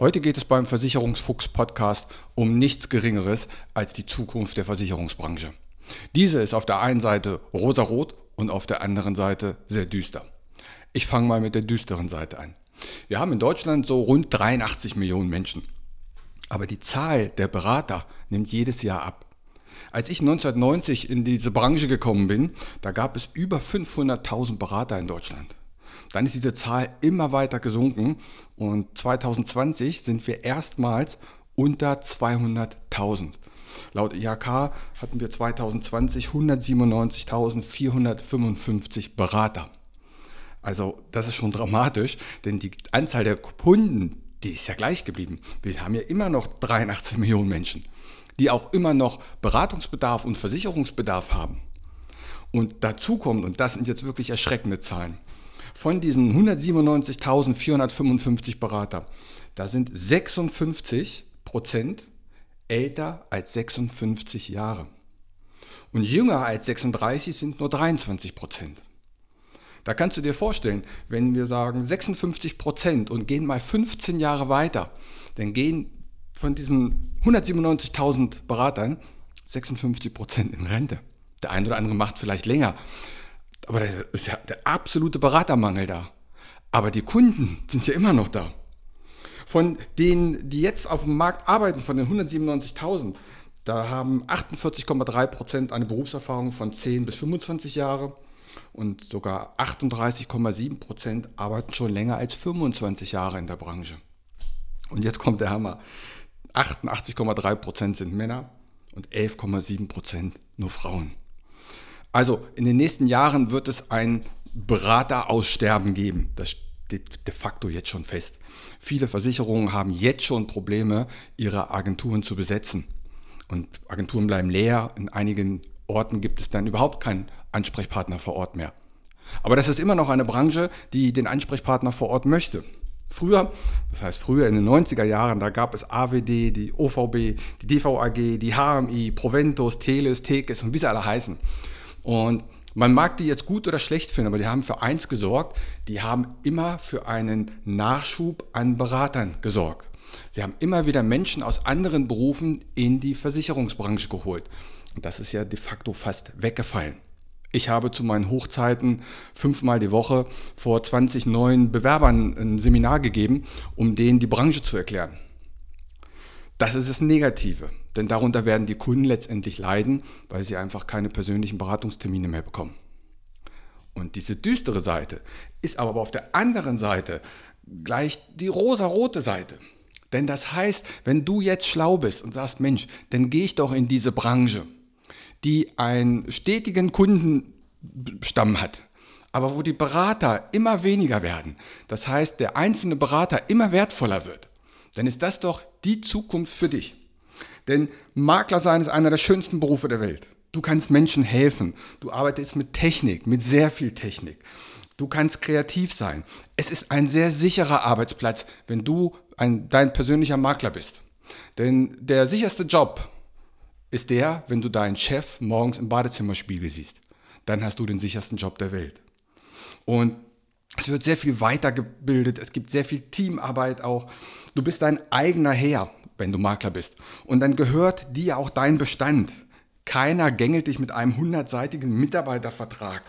Heute geht es beim Versicherungsfuchs Podcast um nichts Geringeres als die Zukunft der Versicherungsbranche. Diese ist auf der einen Seite rosarot und auf der anderen Seite sehr düster. Ich fange mal mit der düsteren Seite an. Wir haben in Deutschland so rund 83 Millionen Menschen. Aber die Zahl der Berater nimmt jedes Jahr ab. Als ich 1990 in diese Branche gekommen bin, da gab es über 500.000 Berater in Deutschland. Dann ist diese Zahl immer weiter gesunken und 2020 sind wir erstmals unter 200.000. Laut IHK hatten wir 2020 197.455 Berater. Also das ist schon dramatisch, denn die Anzahl der Kunden, die ist ja gleich geblieben. Wir haben ja immer noch 83 Millionen Menschen, die auch immer noch Beratungsbedarf und Versicherungsbedarf haben. Und dazu kommt, und das sind jetzt wirklich erschreckende Zahlen, von diesen 197.455 Berater, da sind 56 Prozent älter als 56 Jahre. Und jünger als 36 sind nur 23 Prozent. Da kannst du dir vorstellen, wenn wir sagen 56 Prozent und gehen mal 15 Jahre weiter, dann gehen von diesen 197.000 Beratern 56 Prozent in Rente. Der eine oder andere macht vielleicht länger. Aber da ist ja der absolute Beratermangel da. Aber die Kunden sind ja immer noch da. Von denen, die jetzt auf dem Markt arbeiten, von den 197.000, da haben 48,3 Prozent eine Berufserfahrung von 10 bis 25 Jahre und sogar 38,7 Prozent arbeiten schon länger als 25 Jahre in der Branche. Und jetzt kommt der Hammer. 88,3 Prozent sind Männer und 11,7 Prozent nur Frauen. Also in den nächsten Jahren wird es ein Berateraussterben geben. Das steht de facto jetzt schon fest. Viele Versicherungen haben jetzt schon Probleme, ihre Agenturen zu besetzen. Und Agenturen bleiben leer. In einigen Orten gibt es dann überhaupt keinen Ansprechpartner vor Ort mehr. Aber das ist immer noch eine Branche, die den Ansprechpartner vor Ort möchte. Früher, das heißt früher in den 90er Jahren, da gab es AWD, die OVB, die DVAG, die HMI, Proventus, Teles, Tekes und wie sie alle heißen. Und man mag die jetzt gut oder schlecht finden, aber die haben für eins gesorgt, die haben immer für einen Nachschub an Beratern gesorgt. Sie haben immer wieder Menschen aus anderen Berufen in die Versicherungsbranche geholt. Und das ist ja de facto fast weggefallen. Ich habe zu meinen Hochzeiten fünfmal die Woche vor 20 neuen Bewerbern ein Seminar gegeben, um denen die Branche zu erklären. Das ist das Negative, denn darunter werden die Kunden letztendlich leiden, weil sie einfach keine persönlichen Beratungstermine mehr bekommen. Und diese düstere Seite ist aber auf der anderen Seite gleich die rosa-rote Seite. Denn das heißt, wenn du jetzt schlau bist und sagst, Mensch, dann gehe ich doch in diese Branche, die einen stetigen Kundenstamm hat, aber wo die Berater immer weniger werden. Das heißt, der einzelne Berater immer wertvoller wird dann ist das doch die Zukunft für dich. Denn Makler sein ist einer der schönsten Berufe der Welt. Du kannst Menschen helfen. Du arbeitest mit Technik, mit sehr viel Technik. Du kannst kreativ sein. Es ist ein sehr sicherer Arbeitsplatz, wenn du ein, dein persönlicher Makler bist. Denn der sicherste Job ist der, wenn du deinen Chef morgens im Badezimmerspiegel siehst. Dann hast du den sichersten Job der Welt. Und es wird sehr viel weitergebildet, es gibt sehr viel Teamarbeit auch. Du bist dein eigener Herr, wenn du Makler bist. Und dann gehört dir auch dein Bestand. Keiner gängelt dich mit einem hundertseitigen Mitarbeitervertrag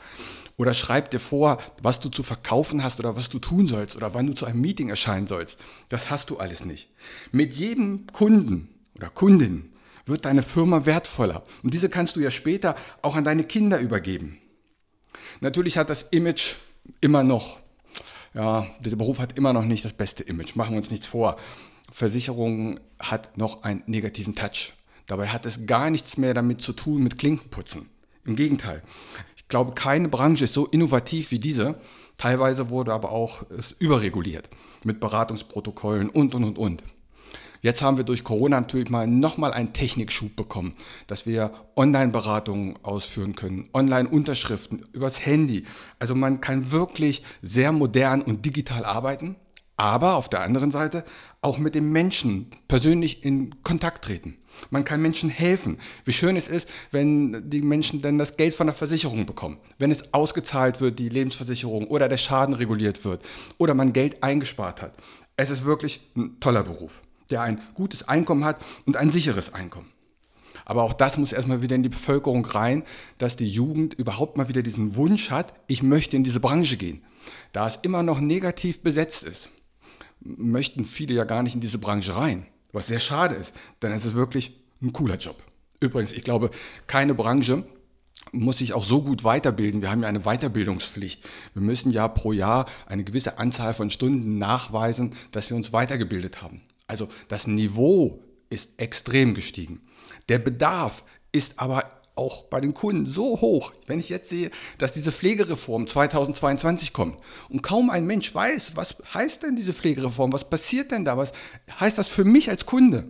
oder schreibt dir vor, was du zu verkaufen hast oder was du tun sollst oder wann du zu einem Meeting erscheinen sollst. Das hast du alles nicht. Mit jedem Kunden oder Kundin wird deine Firma wertvoller. Und diese kannst du ja später auch an deine Kinder übergeben. Natürlich hat das Image immer noch, ja, dieser Beruf hat immer noch nicht das beste Image. Machen wir uns nichts vor. Versicherung hat noch einen negativen Touch. Dabei hat es gar nichts mehr damit zu tun mit Klinkenputzen. Im Gegenteil. Ich glaube, keine Branche ist so innovativ wie diese. Teilweise wurde aber auch es überreguliert mit Beratungsprotokollen und, und, und, und. Jetzt haben wir durch Corona natürlich mal nochmal einen Technikschub bekommen, dass wir Online-Beratungen ausführen können, Online-Unterschriften übers Handy. Also man kann wirklich sehr modern und digital arbeiten, aber auf der anderen Seite auch mit dem Menschen persönlich in Kontakt treten. Man kann Menschen helfen. Wie schön es ist, wenn die Menschen dann das Geld von der Versicherung bekommen, wenn es ausgezahlt wird, die Lebensversicherung oder der Schaden reguliert wird oder man Geld eingespart hat. Es ist wirklich ein toller Beruf der ein gutes Einkommen hat und ein sicheres Einkommen. Aber auch das muss erstmal wieder in die Bevölkerung rein, dass die Jugend überhaupt mal wieder diesen Wunsch hat, ich möchte in diese Branche gehen. Da es immer noch negativ besetzt ist, möchten viele ja gar nicht in diese Branche rein, was sehr schade ist, denn es ist wirklich ein cooler Job. Übrigens, ich glaube, keine Branche muss sich auch so gut weiterbilden. Wir haben ja eine Weiterbildungspflicht. Wir müssen ja pro Jahr eine gewisse Anzahl von Stunden nachweisen, dass wir uns weitergebildet haben. Also das Niveau ist extrem gestiegen. Der Bedarf ist aber auch bei den Kunden so hoch, wenn ich jetzt sehe, dass diese Pflegereform 2022 kommt und kaum ein Mensch weiß, was heißt denn diese Pflegereform, was passiert denn da, was heißt das für mich als Kunde?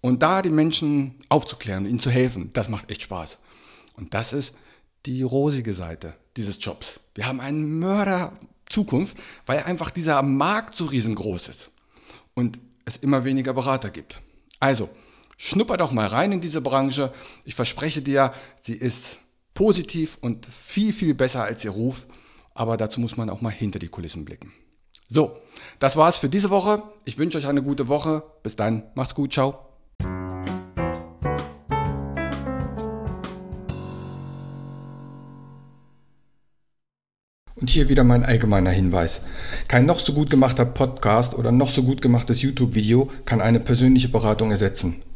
Und da die Menschen aufzuklären, ihnen zu helfen, das macht echt Spaß. Und das ist die rosige Seite dieses Jobs. Wir haben eine Mörder Zukunft, weil einfach dieser Markt so riesengroß ist. Und es immer weniger Berater gibt. Also, schnupper doch mal rein in diese Branche. Ich verspreche dir, sie ist positiv und viel, viel besser als ihr Ruf. Aber dazu muss man auch mal hinter die Kulissen blicken. So, das war's für diese Woche. Ich wünsche euch eine gute Woche. Bis dann, macht's gut, ciao. Und hier wieder mein allgemeiner Hinweis. Kein noch so gut gemachter Podcast oder noch so gut gemachtes YouTube-Video kann eine persönliche Beratung ersetzen.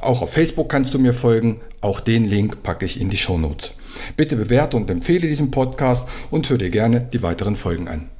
Auch auf Facebook kannst du mir folgen. Auch den Link packe ich in die Shownotes. Bitte bewerte und empfehle diesen Podcast und hör dir gerne die weiteren Folgen an.